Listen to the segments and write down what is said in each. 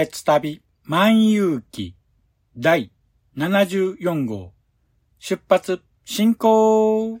鉄旅万有記第74号。出発進行。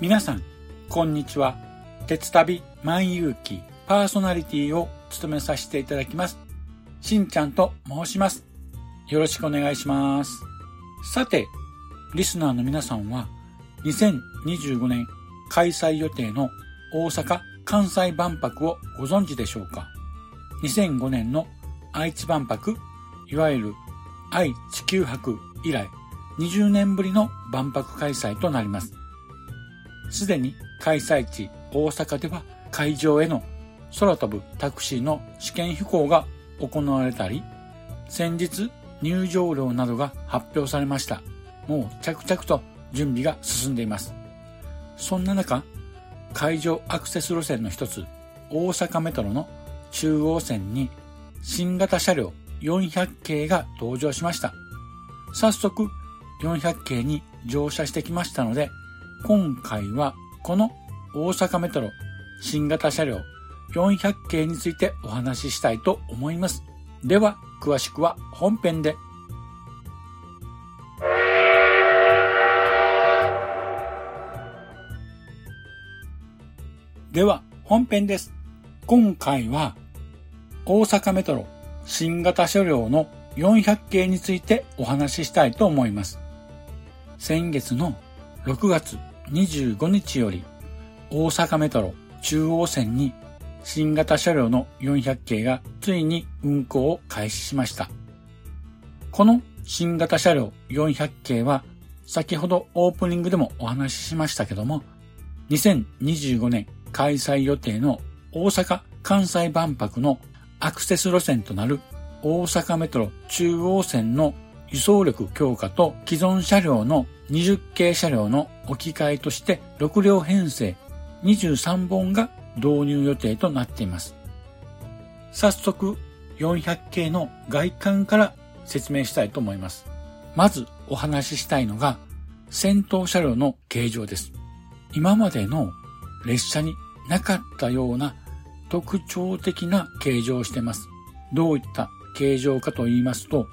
皆さん、こんにちは。鉄旅万有記パーソナリティを務めさせていただきます。しんちゃんと申します。よろしくお願いします。さて、リスナーの皆さんは、2025年開催予定の大阪・関西万博をご存知でしょうか ?2005 年の愛知万博、いわゆる愛・地球博以来、20年ぶりの万博開催となります。すでに開催地大阪では会場への空飛ぶタクシーの試験飛行が行われたり、先日入場料などが発表されました。もう着々と準備が進んでいます。そんな中、会場アクセス路線の一つ、大阪メトロの中央線に新型車両400系が登場しました。早速400系に乗車してきましたので、今回はこの大阪メトロ新型車両400系についてお話ししたいと思います。では、詳しくは本編で。では、本編です。今回は大阪メトロ新型車両の400系についてお話ししたいと思います。先月の6月25日より大阪メトロ中央線に新型車両の400系がついに運行を開始しました。この新型車両400系は先ほどオープニングでもお話ししましたけども2025年開催予定の大阪・関西万博のアクセス路線となる大阪メトロ中央線の輸送力強化と既存車両の20系車両の置き換えとして6両編成23本が導入予定となっています。早速400系の外観から説明したいと思います。まずお話ししたいのが先頭車両の形状です。今までの列車になかったような特徴的な形状をしています。どういった形状かと言いますと、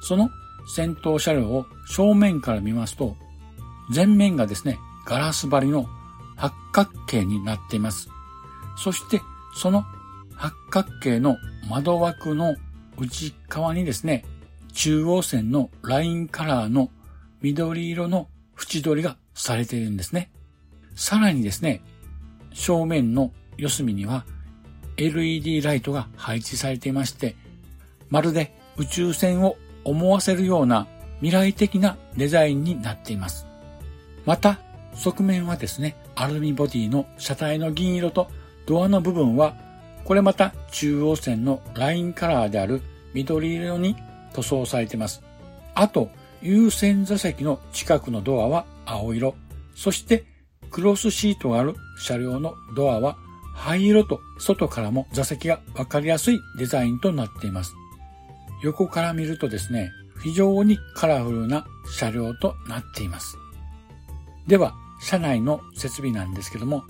その先頭車両を正面から見ますと、前面がですね、ガラス張りの八角形になっています。そして、その八角形の窓枠の内側にですね、中央線のラインカラーの緑色の縁取りがされているんですね。さらにですね、正面の四隅には LED ライトが配置されていまして、まるで宇宙船を思わせるような未来的なデザインになっています。また、側面はですね、アルミボディの車体の銀色とドアの部分は、これまた中央線のラインカラーである緑色に塗装されています。あと、優先座席の近くのドアは青色、そしてクロスシートがある車両のドアは灰色と外からも座席がわかりやすいデザインとなっています。横から見るとですね、非常にカラフルな車両となっています。では、車内の設備なんですけども、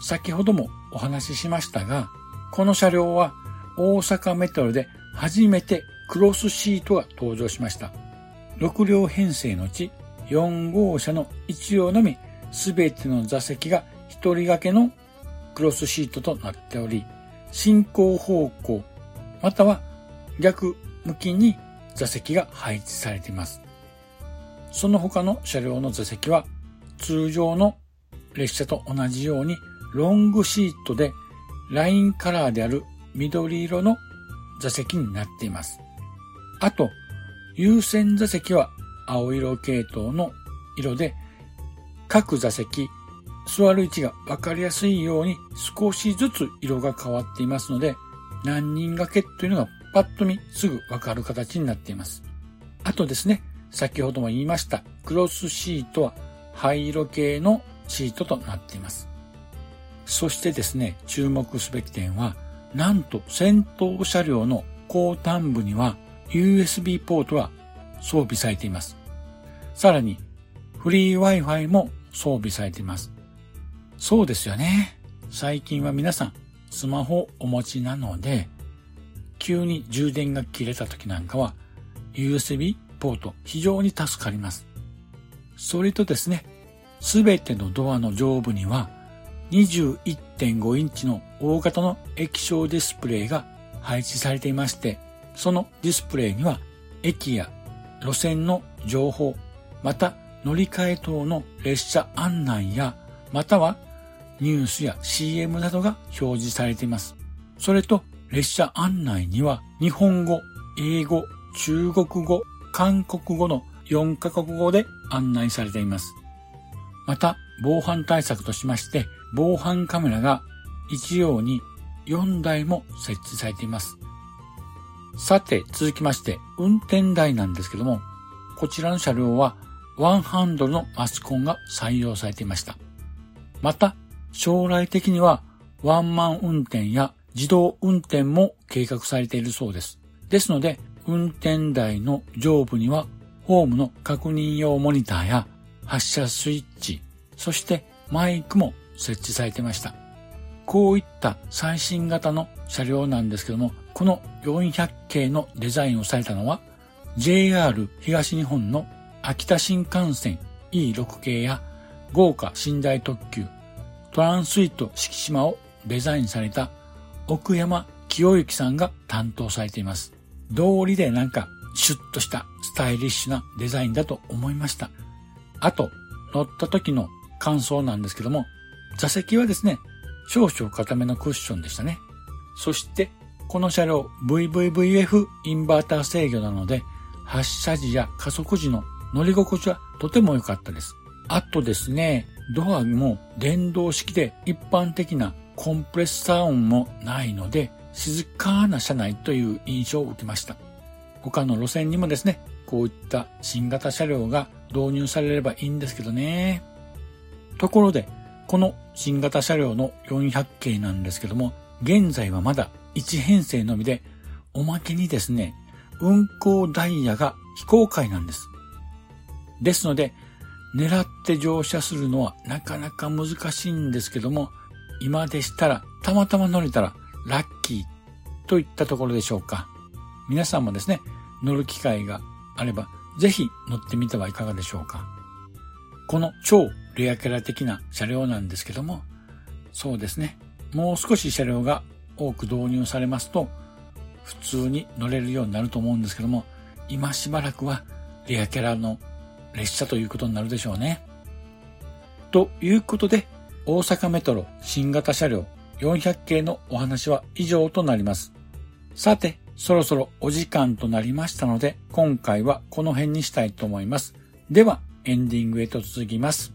先ほどもお話ししましたが、この車両は大阪メトロで初めてクロスシートが登場しました。6両編成のうち4号車の1両のみ全ての座席が1人掛けのクロスシートとなっており、進行方向または逆向きに座席が配置されています。その他の車両の座席は通常の列車と同じようにロングシートでラインカラーである緑色の座席になっています。あと、優先座席は青色系統の色で各座席、座る位置がわかりやすいように少しずつ色が変わっていますので何人掛けというのがパッと見すぐわかる形になっています。あとですね、先ほども言いましたクロスシートは灰色系のシートとなっています。そしてですね、注目すべき点は、なんと先頭車両の後端部には USB ポートが装備されています。さらに、フリー Wi-Fi も装備されています。そうですよね。最近は皆さん、スマホをお持ちなので、急に充電が切れた時なんかは、USB ポート非常に助かります。それとですね、すべてのドアの上部には21.5インチの大型の液晶ディスプレイが配置されていまして、そのディスプレイには駅や路線の情報、また乗り換え等の列車案内や、またはニュースや CM などが表示されています。それと列車案内には日本語、英語、中国語、韓国語の4カ国語で案内されています。また、防犯対策としまして、防犯カメラが一様に4台も設置されています。さて、続きまして、運転台なんですけども、こちらの車両はワンハンドルのマスコンが採用されていました。また、将来的にはワンマン運転や自動運転も計画されているそうです。ですので、運転台の上部にはホームの確認用モニターや発射スイッチ、そしてマイクも設置されてました。こういった最新型の車両なんですけども、この400系のデザインをされたのは JR 東日本の秋田新幹線 E6 系や豪華寝台特急トランスイート四季島をデザインされた奥山清之さんが担当されています。道理でなんかシュッとしたスタイリッシュなデザインだと思いました。あと、乗った時の感想なんですけども、座席はですね、少々固めのクッションでしたね。そして、この車両 VVVF インバーター制御なので、発車時や加速時の乗り心地はとても良かったです。あとですね、ドアも電動式で一般的なコンプレッサー音もないので、静かな車内という印象を受けました。他の路線にもですね、こういった新型車両が導入されればいいんですけどね。ところで、この新型車両の400系なんですけども、現在はまだ1編成のみで、おまけにですね、運行ダイヤが非公開なんです。ですので、狙って乗車するのはなかなか難しいんですけども、今でしたらたまたま乗れたらラッキーといったところでしょうか。皆さんもですね、乗る機会があれば、ぜひ乗ってみてはいかがでしょうか。この超レアキャラ的な車両なんですけども、そうですね、もう少し車両が多く導入されますと、普通に乗れるようになると思うんですけども、今しばらくはレアキャラの列車ということになるでしょうね。ということで、大阪メトロ新型車両400系のお話は以上となります。さて、そろそろお時間となりましたので、今回はこの辺にしたいと思います。では、エンディングへと続きます。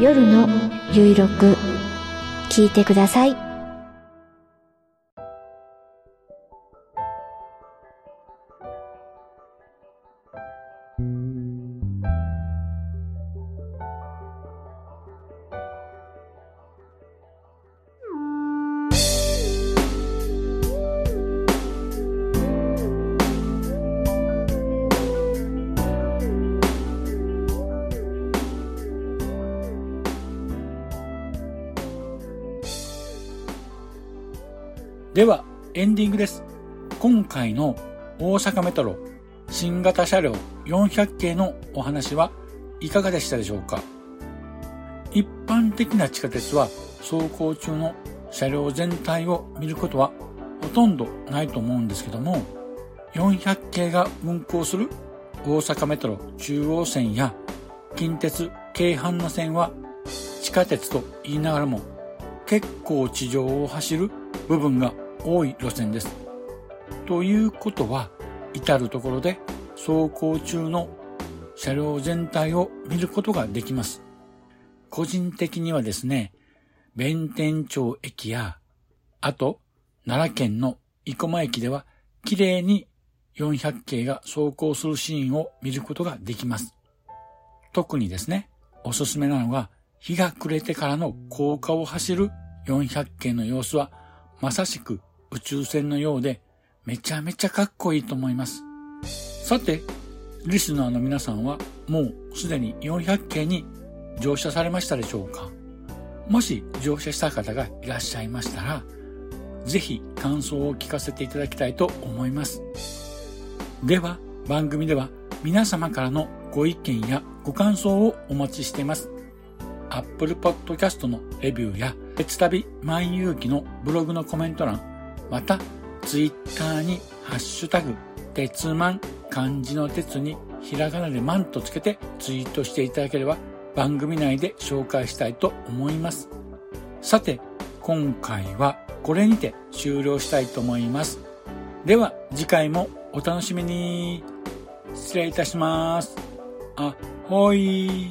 夜のゆいろく聞いてください。エンディングです。今回の大阪メトロ新型車両400系のお話はいかがでしたでしょうか？一般的な地下鉄は走行中の車両全体を見ることはほとんどないと思うんですけども、400系が運行する大阪メトロ中央線や近鉄京阪の線は地下鉄と言いながらも結構地上を走る部分が多い路線です。ということは、至るところで走行中の車両全体を見ることができます。個人的にはですね、弁天町駅や、あと、奈良県の生駒駅では、綺麗に400系が走行するシーンを見ることができます。特にですね、おすすめなのが、日が暮れてからの高架を走る400系の様子は、まさしく宇宙船のようでめちゃめちゃかっこいいと思います。さて、リスナーの皆さんはもうすでに400系に乗車されましたでしょうか？もし乗車した方がいらっしゃいましたら、ぜひ感想を聞かせていただきたいと思います。では、番組では皆様からのご意見やご感想をお待ちしています。Apple Podcast のレビューや、鉄旅万有記のブログのコメント欄、また、ツイッターにハッシュタグ、鉄マン、漢字の鉄にひらがなでマンとつけてツイートしていただければ番組内で紹介したいと思います。さて、今回はこれにて終了したいと思います。では次回もお楽しみに。失礼いたします。あ、ほい